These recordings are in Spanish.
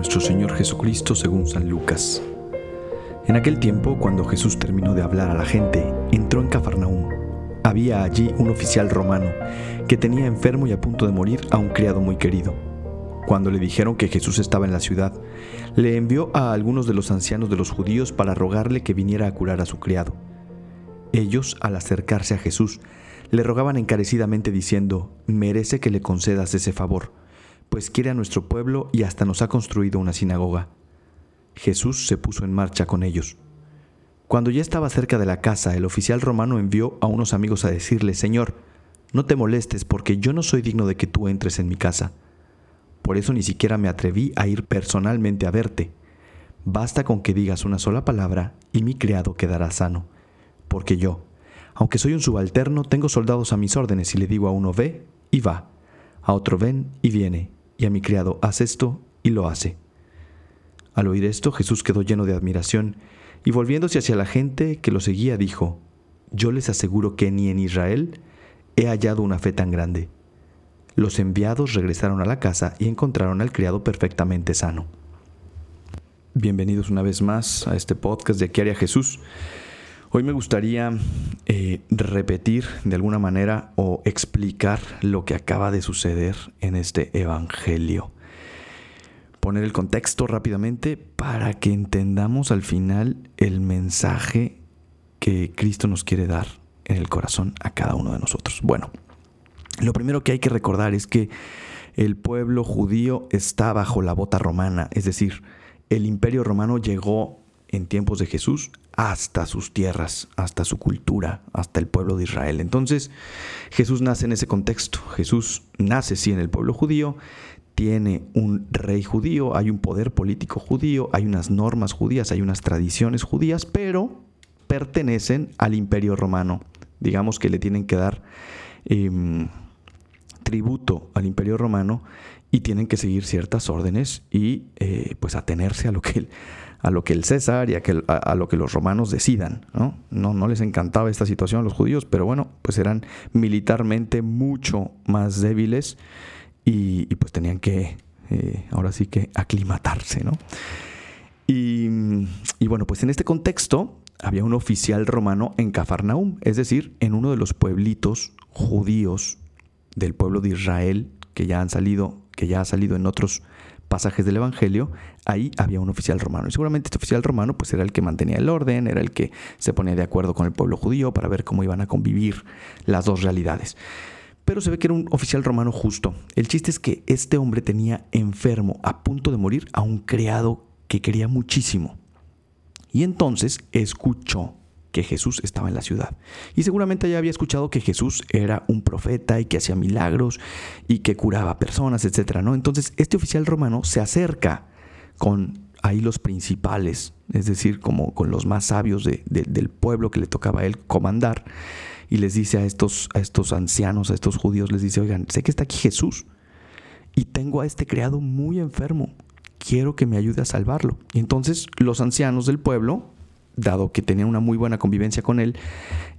Nuestro Señor Jesucristo según San Lucas. En aquel tiempo, cuando Jesús terminó de hablar a la gente, entró en Cafarnaúm. Había allí un oficial romano que tenía enfermo y a punto de morir a un criado muy querido. Cuando le dijeron que Jesús estaba en la ciudad, le envió a algunos de los ancianos de los judíos para rogarle que viniera a curar a su criado. Ellos, al acercarse a Jesús, le rogaban encarecidamente diciendo, merece que le concedas ese favor pues quiere a nuestro pueblo y hasta nos ha construido una sinagoga. Jesús se puso en marcha con ellos. Cuando ya estaba cerca de la casa, el oficial romano envió a unos amigos a decirle, Señor, no te molestes porque yo no soy digno de que tú entres en mi casa. Por eso ni siquiera me atreví a ir personalmente a verte. Basta con que digas una sola palabra y mi criado quedará sano. Porque yo, aunque soy un subalterno, tengo soldados a mis órdenes y le digo a uno ve y va, a otro ven y viene, y a mi criado, haz esto, y lo hace. Al oír esto, Jesús quedó lleno de admiración, y volviéndose hacia la gente que lo seguía, dijo, Yo les aseguro que ni en Israel he hallado una fe tan grande. Los enviados regresaron a la casa y encontraron al criado perfectamente sano. Bienvenidos una vez más a este podcast de ¿Qué haría Jesús? Hoy me gustaría eh, repetir de alguna manera o explicar lo que acaba de suceder en este Evangelio. Poner el contexto rápidamente para que entendamos al final el mensaje que Cristo nos quiere dar en el corazón a cada uno de nosotros. Bueno, lo primero que hay que recordar es que el pueblo judío está bajo la bota romana, es decir, el imperio romano llegó en tiempos de Jesús hasta sus tierras, hasta su cultura, hasta el pueblo de Israel. Entonces, Jesús nace en ese contexto. Jesús nace sí en el pueblo judío, tiene un rey judío, hay un poder político judío, hay unas normas judías, hay unas tradiciones judías, pero pertenecen al imperio romano. Digamos que le tienen que dar em, tributo al imperio romano y tienen que seguir ciertas órdenes y eh, pues atenerse a lo que a lo que el César y a, lo que los romanos decidan. ¿no? ¿no? les encantaba esta situación a los judíos, pero bueno, pues eran militarmente mucho más débiles y, pues tenían que, eh, ahora sí que, aclimatarse. ¿no? Y, y bueno, pues en este contexto había un oficial romano en Cafarnaum, es decir, en uno de los pueblitos judíos del pueblo de Israel que ya han salido, que ya ha salido en otros pasajes del Evangelio, ahí había un oficial romano. Y seguramente este oficial romano pues era el que mantenía el orden, era el que se ponía de acuerdo con el pueblo judío para ver cómo iban a convivir las dos realidades. Pero se ve que era un oficial romano justo. El chiste es que este hombre tenía enfermo, a punto de morir, a un criado que quería muchísimo. Y entonces escuchó que Jesús estaba en la ciudad. Y seguramente ya había escuchado que Jesús era un profeta y que hacía milagros y que curaba personas, etc. ¿no? Entonces este oficial romano se acerca con ahí los principales, es decir, como con los más sabios del pueblo que le tocaba a él comandar, y les dice a estos, a estos ancianos, a estos judíos, les dice, oigan, sé que está aquí Jesús y tengo a este criado muy enfermo, quiero que me ayude a salvarlo. Y entonces los ancianos del pueblo dado que tenían una muy buena convivencia con él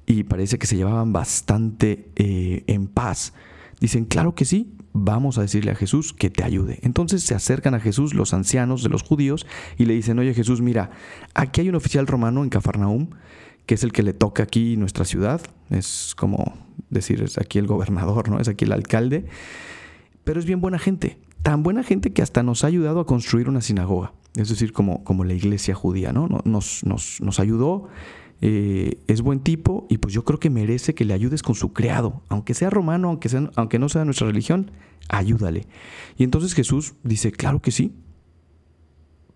y parece que se llevaban bastante eh, en paz. Dicen, claro que sí, vamos a decirle a Jesús que te ayude. Entonces se acercan a Jesús los ancianos de los judíos y le dicen, oye Jesús, mira, aquí hay un oficial romano en Cafarnaum, que es el que le toca aquí nuestra ciudad, es como decir, es aquí el gobernador, ¿no? Es aquí el alcalde, pero es bien buena gente, tan buena gente que hasta nos ha ayudado a construir una sinagoga es decir, como, como la iglesia judía, ¿no? Nos, nos, nos ayudó, eh, es buen tipo y pues yo creo que merece que le ayudes con su criado, aunque sea romano, aunque, sea, aunque no sea nuestra religión, ayúdale. Y entonces Jesús dice, claro que sí,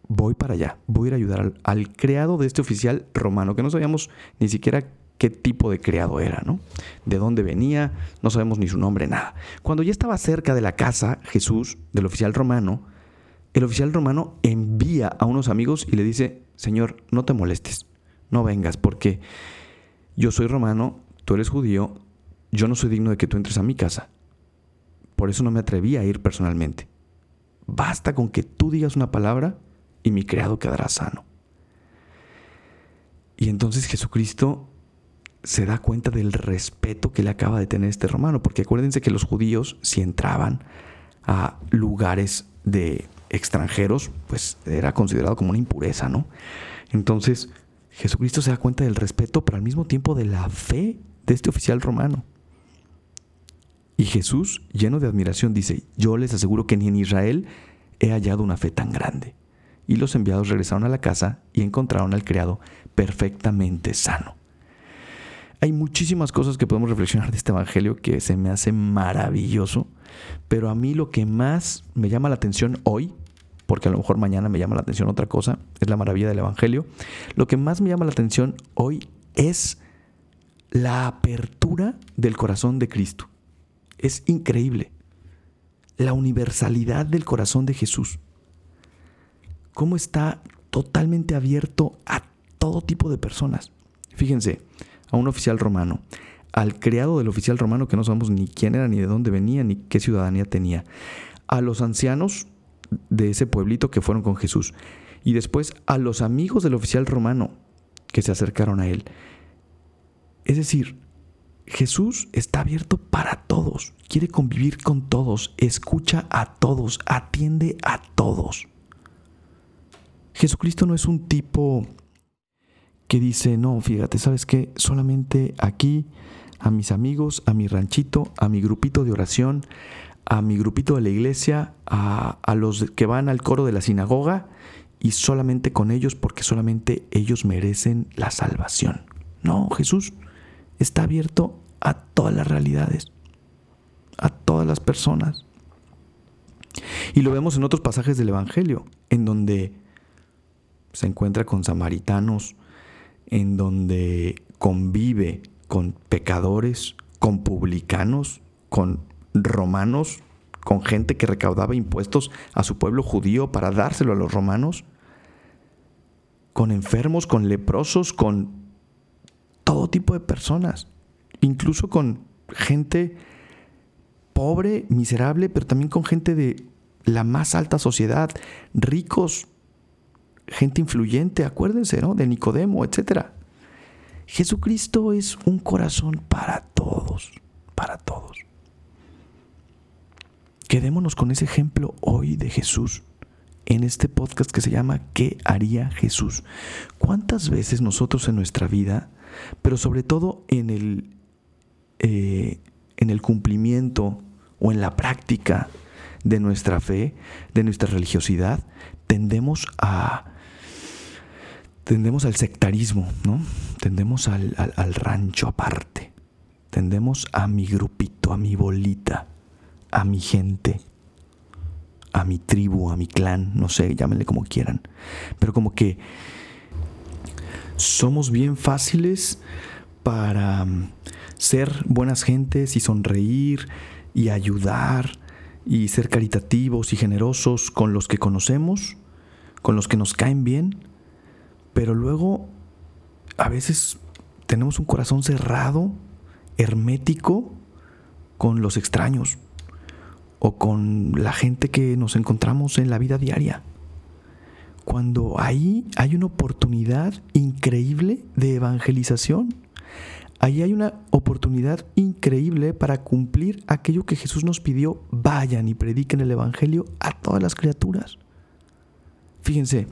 voy para allá, voy a ir a ayudar al, al criado de este oficial romano, que no sabíamos ni siquiera qué tipo de criado era, ¿no? De dónde venía, no sabemos ni su nombre, nada. Cuando ya estaba cerca de la casa, Jesús, del oficial romano, el oficial romano envía a unos amigos y le dice, Señor, no te molestes, no vengas, porque yo soy romano, tú eres judío, yo no soy digno de que tú entres a mi casa. Por eso no me atreví a ir personalmente. Basta con que tú digas una palabra y mi criado quedará sano. Y entonces Jesucristo se da cuenta del respeto que le acaba de tener este romano, porque acuérdense que los judíos si entraban a lugares de extranjeros, pues era considerado como una impureza, ¿no? Entonces, Jesucristo se da cuenta del respeto, pero al mismo tiempo de la fe de este oficial romano. Y Jesús, lleno de admiración, dice, yo les aseguro que ni en Israel he hallado una fe tan grande. Y los enviados regresaron a la casa y encontraron al criado perfectamente sano. Hay muchísimas cosas que podemos reflexionar de este Evangelio que se me hace maravilloso, pero a mí lo que más me llama la atención hoy, porque a lo mejor mañana me llama la atención otra cosa, es la maravilla del Evangelio, lo que más me llama la atención hoy es la apertura del corazón de Cristo. Es increíble. La universalidad del corazón de Jesús. Cómo está totalmente abierto a todo tipo de personas. Fíjense, a un oficial romano, al criado del oficial romano que no sabemos ni quién era, ni de dónde venía, ni qué ciudadanía tenía, a los ancianos de ese pueblito que fueron con Jesús, y después a los amigos del oficial romano que se acercaron a él. Es decir, Jesús está abierto para todos, quiere convivir con todos, escucha a todos, atiende a todos. Jesucristo no es un tipo que dice, no, fíjate, ¿sabes qué? Solamente aquí, a mis amigos, a mi ranchito, a mi grupito de oración, a mi grupito de la iglesia, a, a los que van al coro de la sinagoga, y solamente con ellos porque solamente ellos merecen la salvación. No, Jesús está abierto a todas las realidades, a todas las personas. Y lo vemos en otros pasajes del Evangelio, en donde se encuentra con samaritanos, en donde convive con pecadores, con publicanos, con romanos, con gente que recaudaba impuestos a su pueblo judío para dárselo a los romanos, con enfermos, con leprosos, con todo tipo de personas, incluso con gente pobre, miserable, pero también con gente de la más alta sociedad, ricos, gente influyente, acuérdense, ¿no? De Nicodemo, etc. Jesucristo es un corazón para todos, para todos. Quedémonos con ese ejemplo hoy de Jesús en este podcast que se llama ¿Qué haría Jesús? ¿Cuántas veces nosotros en nuestra vida, pero sobre todo en el, eh, en el cumplimiento o en la práctica de nuestra fe, de nuestra religiosidad, tendemos a tendemos al sectarismo, ¿no? Tendemos al, rancho aparte. Tendemos a mi grupito, a mi bolita, a mi gente, a mi tribu, a mi clan, no sé, llámenle como quieran. Pero como que somos bien fáciles para mm, ser buenas gentes y sonreír y ayudar y ser caritativos y generosos con los que conocemos, con los que nos caen bien pero luego a veces tenemos un corazón cerrado, hermético, con los extraños o con la gente que nos encontramos en la vida diaria. Cuando ahí hay una oportunidad increíble de evangelización. Ahí hay una oportunidad increíble para cumplir aquello que Jesús nos pidió. Vayan y prediquen el Evangelio a todas las criaturas. Fíjense,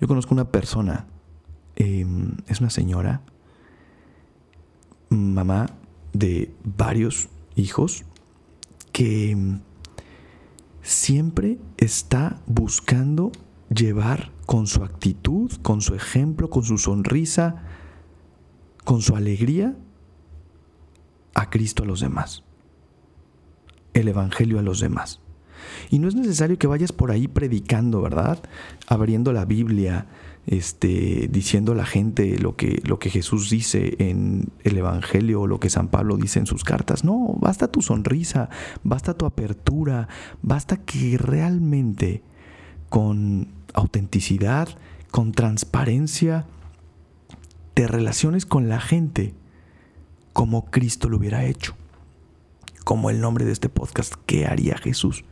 yo conozco una persona, em, es una señora, mamá de varios hijos, que em, siempre está buscando llevar con su actitud, con su ejemplo, con su sonrisa, con su alegría, a Cristo a los demás, el Evangelio a los demás. Y no es necesario que vayas por ahí predicando, ¿verdad? Abriendo la Biblia, este, diciendo a la gente lo que, lo que Jesús dice en el Evangelio o lo que San Pablo dice en sus cartas. No, basta tu sonrisa, basta tu apertura, basta que realmente con autenticidad, con transparencia, te relaciones con la gente como Cristo lo hubiera hecho. Como el nombre de este podcast, ¿qué haría Jesús?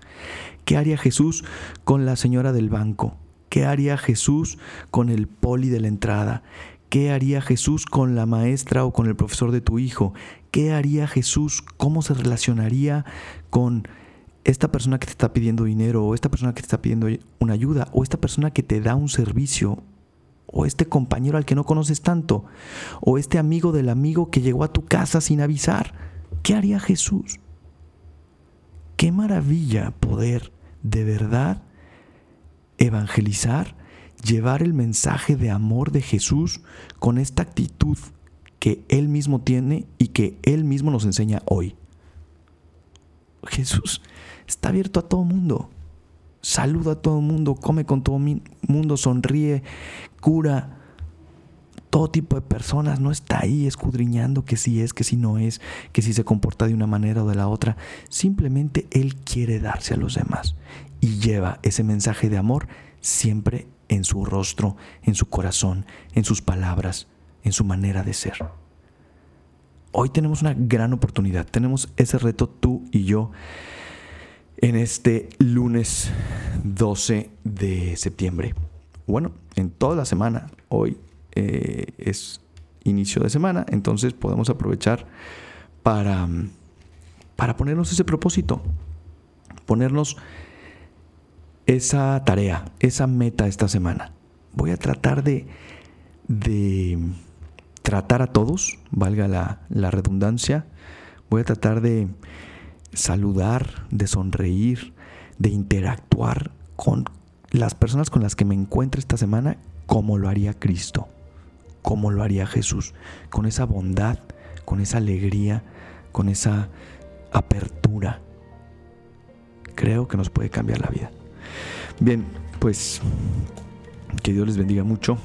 ¿Qué haría Jesús con la señora del banco? ¿Qué haría Jesús con el poli de la entrada? ¿Qué haría Jesús con la maestra o con el profesor de tu hijo? ¿Qué haría Jesús? ¿Cómo se relacionaría con esta persona que te está pidiendo dinero, o esta persona que te está pidiendo una ayuda, o esta persona que te da un servicio, o este compañero al que no conoces tanto, o este amigo del amigo que llegó a tu casa sin avisar. ¿Qué haría Jesús? Qué maravilla poder de verdad evangelizar, llevar el mensaje de amor de Jesús con esta actitud que Él mismo tiene y que Él mismo nos enseña hoy. Jesús está abierto a todo mundo. Saluda a todo mundo, come con todo mundo, sonríe, cura. Todo tipo de personas no está ahí escudriñando que si es, que si no es, que si se comporta de una manera o de la otra. Simplemente Él quiere darse a los demás y lleva ese mensaje de amor siempre en su rostro, en su corazón, en sus palabras, en su manera de ser. Hoy tenemos una gran oportunidad, tenemos ese reto tú y yo en este lunes 12 de septiembre. Bueno, en toda la semana, hoy eh, es inicio de semana, entonces podemos aprovechar para, para ponernos ese propósito, ponernos esa tarea, esa meta esta semana. Voy a tratar de, de tratar a todos, valga la, la redundancia. Voy a tratar de saludar, de sonreír, de interactuar con las personas con las que me encuentro esta semana como lo haría Cristo, como lo haría Jesús, con esa bondad, con esa alegría, con esa apertura. Creo que nos puede cambiar la vida. Bien, pues que Dios les bendiga mucho.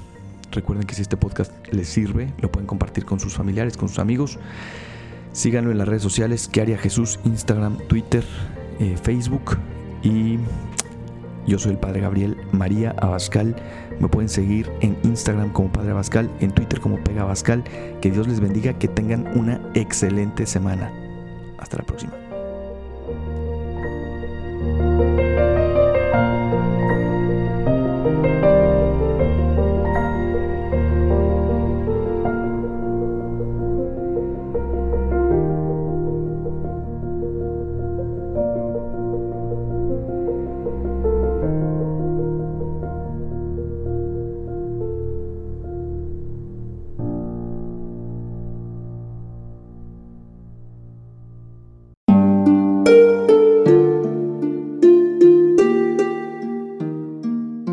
Recuerden que si este podcast les sirve, lo pueden compartir con sus familiares, con sus amigos. Síganlo en las redes sociales, que haría Jesús, Instagram, Twitter, eh, Facebook y yo soy el Padre Gabriel María Abascal. Me pueden seguir en Instagram como Padre Abascal, en Twitter como Pega Abascal. Que Dios les bendiga, que tengan una excelente semana. Hasta la próxima.